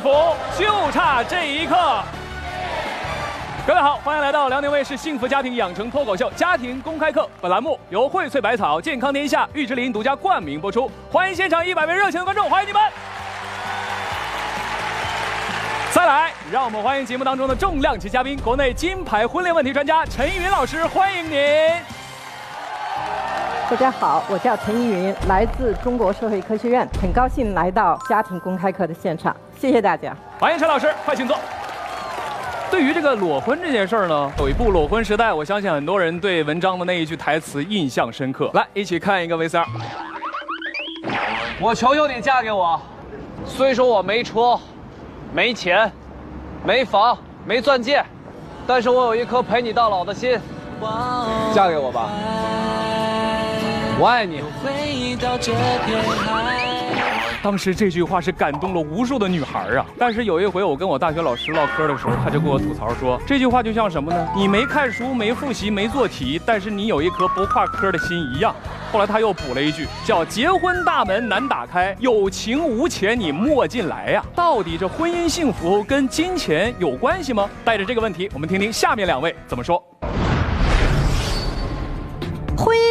福就差这一刻。各位好，欢迎来到辽宁卫视幸福家庭养成脱口秀《家庭公开课》。本栏目由荟萃百草、健康天下、玉芝林独家冠名播出。欢迎现场一百位热情的观众，欢迎你们！再来，让我们欢迎节目当中的重量级嘉宾，国内金牌婚恋问题专家陈依云老师，欢迎您！大家好，我叫陈依云，来自中国社会科学院，很高兴来到家庭公开课的现场，谢谢大家。欢迎陈老师，快请坐。对于这个裸婚这件事儿呢，有一部《裸婚时代》，我相信很多人对文章的那一句台词印象深刻。来，一起看一个 VCR。我求求你嫁给我，虽说我没车、没钱、没房、没钻戒，但是我有一颗陪你到老的心，嫁给我吧。我爱你。当时这句话是感动了无数的女孩啊！但是有一回我跟我大学老师唠嗑的时候，他就跟我吐槽说，这句话就像什么呢？你没看书、没复习、没做题，但是你有一颗不跨科的心一样。后来他又补了一句，叫“结婚大门难打开，有情无钱你莫进来呀”。到底这婚姻幸福跟金钱有关系吗？带着这个问题，我们听听下面两位怎么说。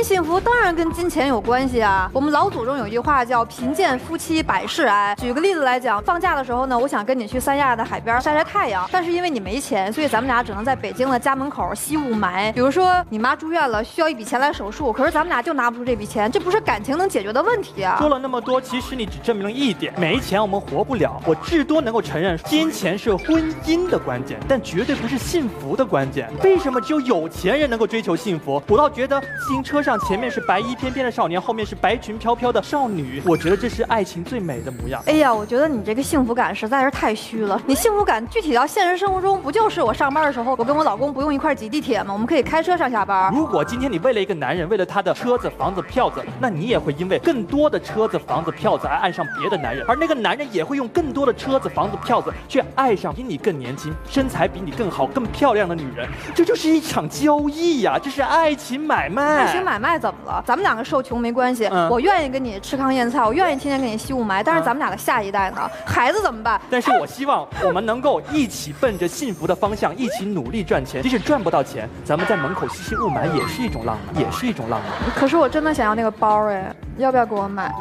幸福当然跟金钱有关系啊！我们老祖宗有一句话叫“贫贱夫妻百事哀”。举个例子来讲，放假的时候呢，我想跟你去三亚的海边晒晒太阳，但是因为你没钱，所以咱们俩只能在北京的家门口吸雾霾。比如说你妈住院了，需要一笔钱来手术，可是咱们俩就拿不出这笔钱，这不是感情能解决的问题啊！说了那么多，其实你只证明了一点：没钱我们活不了。我至多能够承认，金钱是婚姻的关键，但绝对不是幸福的关键。为什么只有有钱人能够追求幸福？我倒觉得自行车上前面是白衣翩翩的少年，后面是白裙飘飘的少女，我觉得这是爱情最美的模样。哎呀，我觉得你这个幸福感实在是太虚了。你幸福感具体到现实生活中，不就是我上班的时候，我跟我老公不用一块挤地铁吗？我们可以开车上下班。如果今天你为了一个男人，为了他的车子、房子、票子，那你也会因为更多的车子、房子、票子而爱上别的男人，而那个男人也会用更多的车子、房子、票子去爱上比你更年轻、身材比你更好、更漂亮的女人。这就是一场交易呀，这是爱情买卖。爱情买卖怎么了？咱们两个受穷没关系，我愿意跟你吃糠咽菜，我愿意天天给你吸雾霾。但是咱们俩的下一代呢？孩子怎么办？但是我希望我们能够一起奔着幸福的方向，一起努力赚钱。即使赚不到钱，咱们在门口吸吸雾霾也是一种浪漫，也是一种浪漫。可是我真的想要那个包哎，要不要给我买？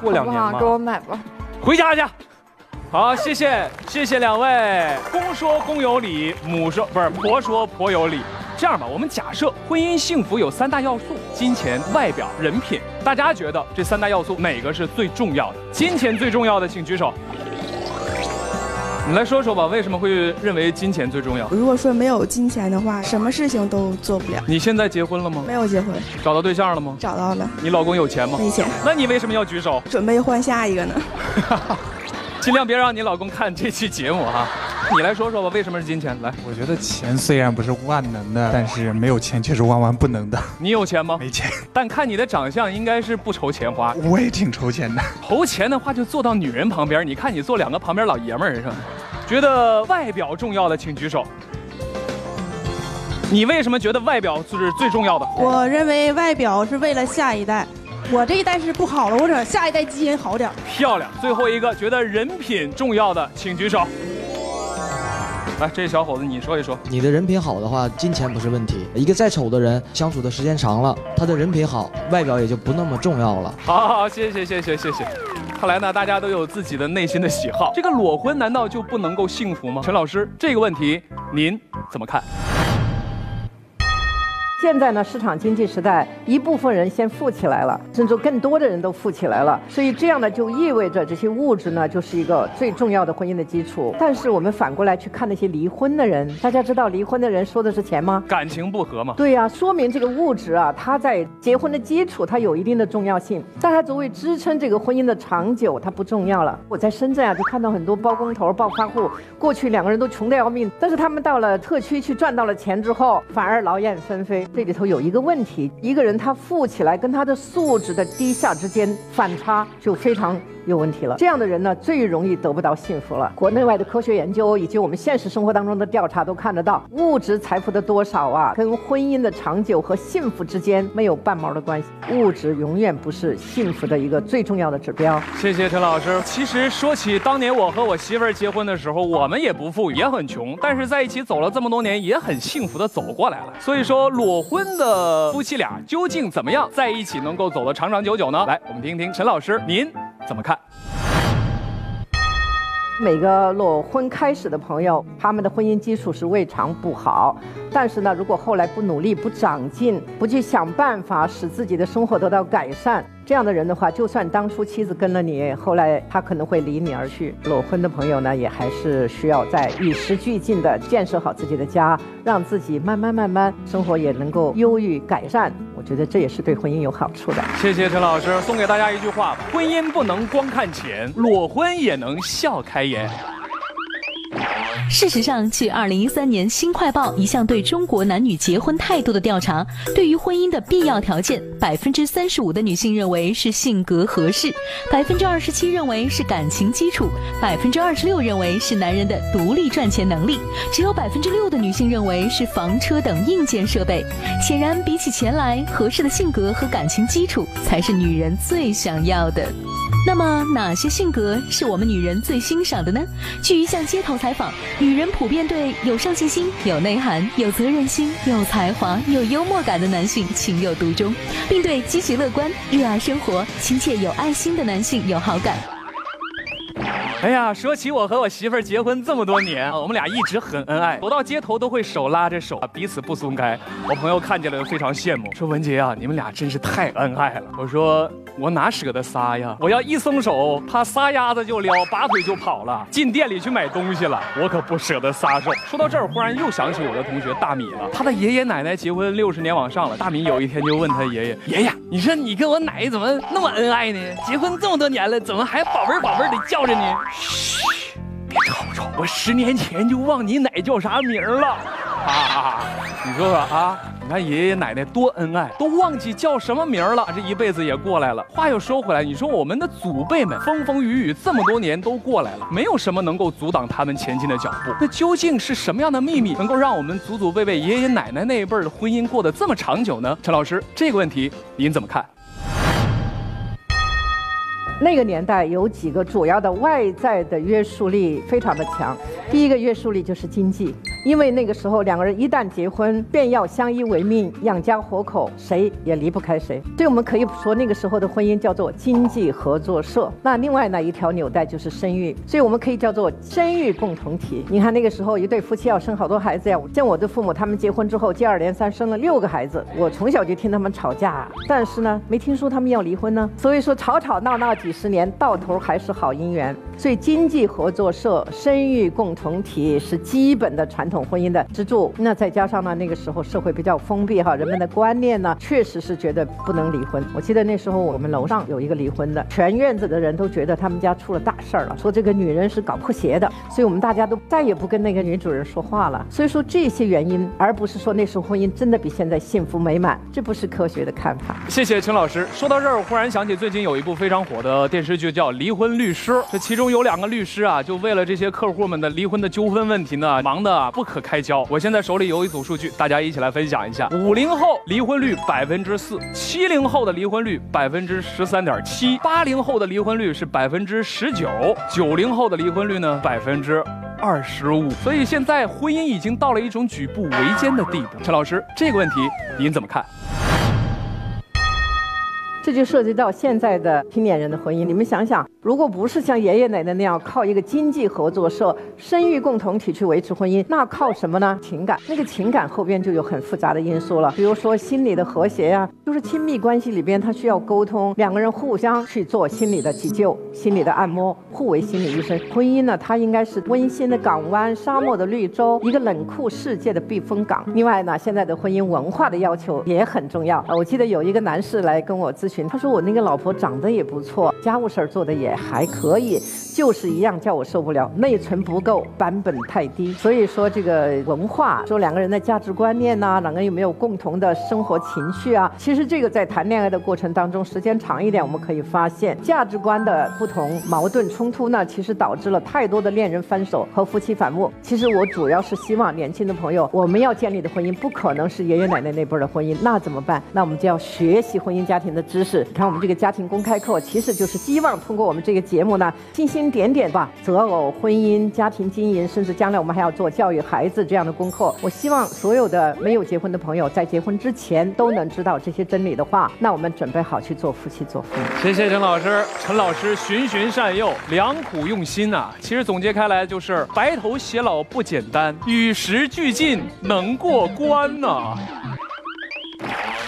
过两年给我买吧。回家去。好，谢谢谢谢两位。公说公有理，母说不是婆说婆有理。这样吧，我们假设婚姻幸福有三大要素：金钱、外表、人品。大家觉得这三大要素哪个是最重要的？金钱最重要的，请举手。你来说说吧，为什么会认为金钱最重要？如果说没有金钱的话，什么事情都做不了。你现在结婚了吗？没有结婚。找到对象了吗？找到了。你老公有钱吗？没钱。那你为什么要举手？准备换下一个呢。尽量别让你老公看这期节目哈。你来说说吧，为什么是金钱？来，我觉得钱虽然不是万能的，但是没有钱却是万万不能的。你有钱吗？没钱。但看你的长相，应该是不愁钱花。我也挺愁钱的。愁钱的话，就坐到女人旁边。你看你坐两个旁边老爷们儿是吧？觉得外表重要的，请举手。你为什么觉得外表是最重要的？我认为外表是为了下一代。我这一代是不好了，我想下一代基因好点。漂亮。最后一个觉得人品重要的，请举手。来，这小伙子，你说一说。你的人品好的话，金钱不是问题。一个再丑的人，相处的时间长了，他的人品好，外表也就不那么重要了。好，好，谢谢，谢谢，谢谢。看来呢，大家都有自己的内心的喜好。这个裸婚难道就不能够幸福吗？陈老师，这个问题您怎么看？现在呢，市场经济时代，一部分人先富起来了，甚至更多的人都富起来了，所以这样呢，就意味着这些物质呢，就是一个最重要的婚姻的基础。但是我们反过来去看那些离婚的人，大家知道离婚的人说的是钱吗？感情不和嘛。对呀，说明这个物质啊，它在结婚的基础，它有一定的重要性，但它作为支撑这个婚姻的长久，它不重要了。我在深圳啊，就看到很多包工头、暴发户，过去两个人都穷得要命，但是他们到了特区去赚到了钱之后，反而劳燕分飞。这里头有一个问题，一个人他富起来跟他的素质的低下之间反差就非常有问题了。这样的人呢，最容易得不到幸福了。国内外的科学研究以及我们现实生活当中的调查都看得到，物质财富的多少啊，跟婚姻的长久和幸福之间没有半毛的关系。物质永远不是幸福的一个最重要的指标。谢谢陈老师。其实说起当年我和我媳妇儿结婚的时候，我们也不富裕，也很穷，但是在一起走了这么多年，也很幸福的走过来了。所以说，裸婚的夫妻俩究竟怎么样在一起能够走得长长久久呢？来，我们听听陈老师您怎么看？每个裸婚开始的朋友，他们的婚姻基础是未尝不好，但是呢，如果后来不努力、不长进、不去想办法使自己的生活得到改善，这样的人的话，就算当初妻子跟了你，后来他可能会离你而去。裸婚的朋友呢，也还是需要在与时俱进的建设好自己的家，让自己慢慢慢慢生活也能够忧郁改善。我觉得这也是对婚姻有好处的。谢谢陈老师，送给大家一句话：婚姻不能光看钱，裸婚也能笑开颜。事实上，据2013年《新快报》一项对中国男女结婚态度的调查，对于婚姻的必要条件，百分之三十五的女性认为是性格合适，百分之二十七认为是感情基础，百分之二十六认为是男人的独立赚钱能力，只有百分之六的女性认为是房车等硬件设备。显然，比起钱来，合适的性格和感情基础才是女人最想要的。那么，哪些性格是我们女人最欣赏的呢？据一项街头采访，女人普遍对有上进心、有内涵、有责任心、有才华、有幽默感的男性情有独钟，并对积极乐观、热爱生活、亲切有爱心的男性有好感。哎呀，说起我和我媳妇儿结婚这么多年，我们俩一直很恩爱，走到街头都会手拉着手，彼此不松开。我朋友看见了非常羡慕，说文杰啊，你们俩真是太恩爱了。我说我哪舍得撒呀？我要一松手，他撒丫子就撩，拔腿就跑了，进店里去买东西了。我可不舍得撒手。说到这儿，忽然又想起我的同学大米了，他的爷爷奶奶结婚六十年往上了。大米有一天就问他爷爷：爷爷，你说你跟我奶怎么那么恩爱呢？结婚这么多年了，怎么还宝贝宝贝的叫着你？嘘，别吵吵！我十年前就忘你奶叫啥名了。啊，你说说啊，你看爷爷奶奶多恩爱，都忘记叫什么名了，这一辈子也过来了。话又说回来，你说我们的祖辈们风风雨雨这么多年都过来了，没有什么能够阻挡他们前进的脚步。那究竟是什么样的秘密，能够让我们祖祖辈辈、爷爷奶奶那一辈的婚姻过得这么长久呢？陈老师，这个问题您怎么看？那个年代有几个主要的外在的约束力非常的强，第一个约束力就是经济，因为那个时候两个人一旦结婚，便要相依为命，养家活口，谁也离不开谁。所以我们可以说那个时候的婚姻叫做经济合作社。那另外呢一条纽带就是生育，所以我们可以叫做生育共同体。你看那个时候一对夫妻要生好多孩子呀，像我的父母他们结婚之后接二连三生了六个孩子，我从小就听他们吵架，但是呢没听说他们要离婚呢。所以说吵吵闹闹几。十年到头还是好姻缘，所以经济合作社、生育共同体是基本的传统婚姻的支柱。那再加上呢，那个时候社会比较封闭哈，人们的观念呢，确实是觉得不能离婚。我记得那时候我们楼上有一个离婚的，全院子的人都觉得他们家出了大事儿了，说这个女人是搞破鞋的，所以我们大家都再也不跟那个女主人说话了。所以说这些原因，而不是说那时候婚姻真的比现在幸福美满，这不是科学的看法。谢谢陈老师。说到这儿，我忽然想起最近有一部非常火的。电视剧叫《离婚律师》，这其中有两个律师啊，就为了这些客户们的离婚的纠纷问题呢，忙得不不可开交。我现在手里有一组数据，大家一起来分享一下：五零后离婚率百分之四，七零后的离婚率百分之十三点七，八零后的离婚率是百分之十九，九零后的离婚率呢百分之二十五。所以现在婚姻已经到了一种举步维艰的地步。陈老师，这个问题您怎么看？这就涉及到现在的青年人的婚姻。你们想想，如果不是像爷爷奶奶那样靠一个经济合作社、生育共同体去维持婚姻，那靠什么呢？情感。那个情感后边就有很复杂的因素了，比如说心理的和谐呀，就是亲密关系里边他需要沟通，两个人互相去做心理的急救、心理的按摩，互为心理医生。婚姻呢，它应该是温馨的港湾、沙漠的绿洲、一个冷酷世界的避风港。另外呢，现在的婚姻文化的要求也很重要。我记得有一个男士来跟我咨询。他说我那个老婆长得也不错，家务事儿做的也也还可以。就是一样叫我受不了，内存不够，版本太低。所以说这个文化，说两个人的价值观念呐，两个人有没有共同的生活情绪啊？其实这个在谈恋爱的过程当中，时间长一点，我们可以发现价值观的不同、矛盾冲突呢，其实导致了太多的恋人分手和夫妻反目。其实我主要是希望年轻的朋友，我们要建立的婚姻不可能是爷爷奶奶那辈的婚姻，那怎么办？那我们就要学习婚姻家庭的知识。你看我们这个家庭公开课，其实就是希望通过我们这个节目呢，星星。点点吧，择偶、婚姻、家庭经营，甚至将来我们还要做教育孩子这样的功课。我希望所有的没有结婚的朋友，在结婚之前都能知道这些真理的话，那我们准备好去做夫妻、做父母。谢谢陈老师，陈老师循循善诱，良苦用心啊。其实总结开来就是白头偕老不简单，与时俱进能过关呐。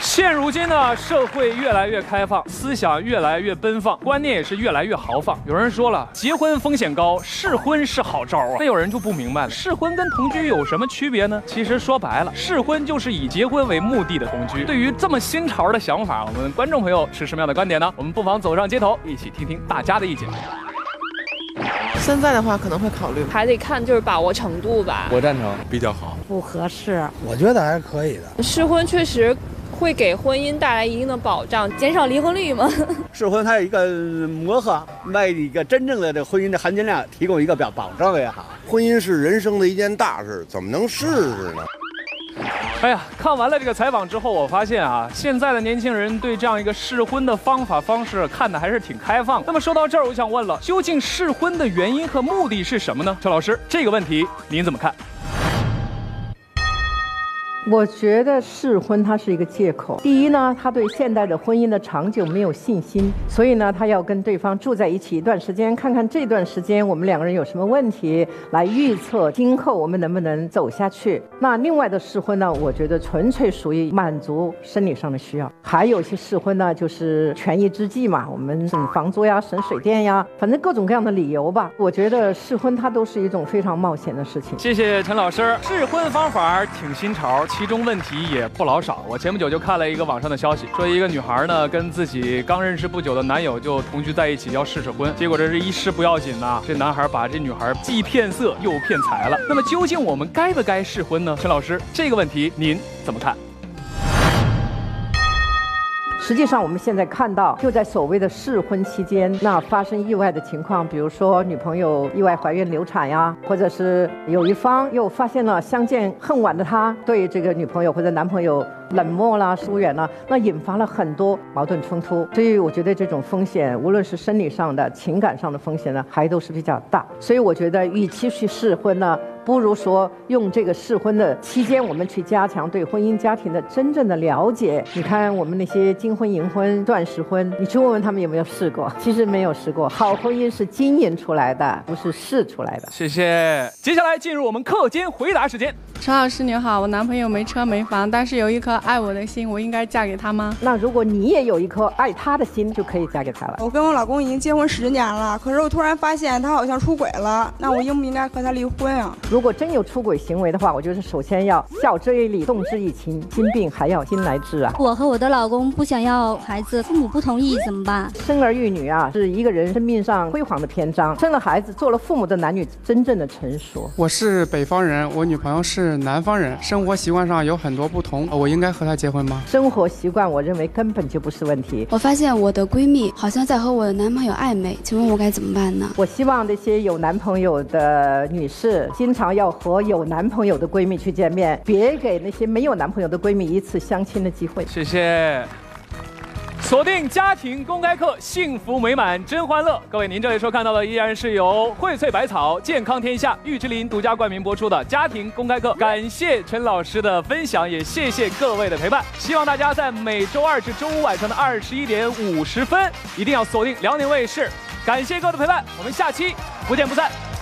现如今呢，社会越来越开放，思想越来越奔放，观念也是越来越豪放。有人说了，结婚风险高，试婚是好招啊。那有人就不明白了，试婚跟同居有什么区别呢？其实说白了，试婚就是以结婚为目的的同居。对于这么新潮的想法，我们观众朋友是什么样的观点呢？我们不妨走上街头，一起听听大家的意见。现在的话可能会考虑，还得看就是把握程度吧。我赞成，比较好。不合适，我觉得还是可以的。试婚确实。会给婚姻带来一定的保障，减少离婚率吗？试婚它有一个磨合，为一个真正的这婚姻的含金量提供一个表保障也好。婚姻是人生的一件大事，怎么能试试呢？哎呀，看完了这个采访之后，我发现啊，现在的年轻人对这样一个试婚的方法方式看的还是挺开放。那么说到这儿，我想问了，究竟试婚的原因和目的是什么呢？陈老师，这个问题您怎么看？我觉得试婚它是一个借口。第一呢，他对现代的婚姻的长久没有信心，所以呢，他要跟对方住在一起一段时间，看看这段时间我们两个人有什么问题，来预测今后我们能不能走下去。那另外的试婚呢，我觉得纯粹属于满足生理上的需要。还有一些试婚呢，就是权宜之计嘛，我们省房租呀，省水电呀，反正各种各样的理由吧。我觉得试婚它都是一种非常冒险的事情。谢谢陈老师，试婚方法挺新潮。其中问题也不老少。我前不久就看了一个网上的消息，说一个女孩呢跟自己刚认识不久的男友就同居在一起，要试试婚。结果这是一试不要紧呐，这男孩把这女孩既骗色又骗财了。那么究竟我们该不该试婚呢？陈老师，这个问题您怎么看？实际上，我们现在看到，就在所谓的试婚期间，那发生意外的情况，比如说女朋友意外怀孕流产呀，或者是有一方又发现了相见恨晚的他对这个女朋友或者男朋友冷漠啦、疏远啦，那引发了很多矛盾冲突。所以我觉得这种风险，无论是生理上的、情感上的风险呢，还都是比较大。所以我觉得，与其去试婚呢。不如说用这个试婚的期间，我们去加强对婚姻家庭的真正的了解。你看我们那些金婚银婚钻石婚，你去问问他们有没有试过？其实没有试过。好婚姻是经营出来的，不是试出来的。谢谢。接下来进入我们课间回答时间。陈老师你好，我男朋友没车没房，但是有一颗爱我的心，我应该嫁给他吗？那如果你也有一颗爱他的心，就可以嫁给他了。我跟我老公已经结婚十年了，可是我突然发现他好像出轨了，那我应不应该和他离婚啊？如果真有出轨行为的话，我就是首先要晓之以理，动之以情，心病还要心来治啊。我和我的老公不想要孩子，父母不同意怎么办？生儿育女啊，是一个人生命上辉煌的篇章。生了孩子，做了父母的男女真正的成熟。我是北方人，我女朋友是南方人，生活习惯上有很多不同，我应该和她结婚吗？生活习惯，我认为根本就不是问题。我发现我的闺蜜好像在和我的男朋友暧昧，请问我该怎么办呢？我希望那些有男朋友的女士，经常要和有男朋友的闺蜜去见面，别给那些没有男朋友的闺蜜一次相亲的机会。谢谢。锁定家庭公开课，幸福美满真欢乐。各位，您这里收看到的依然是由荟萃百草、健康天下、玉之林独家冠名播出的家庭公开课。感谢陈老师的分享，也谢谢各位的陪伴。希望大家在每周二至周五晚上的二十一点五十分，一定要锁定辽宁卫视。感谢各位的陪伴，我们下期不见不散。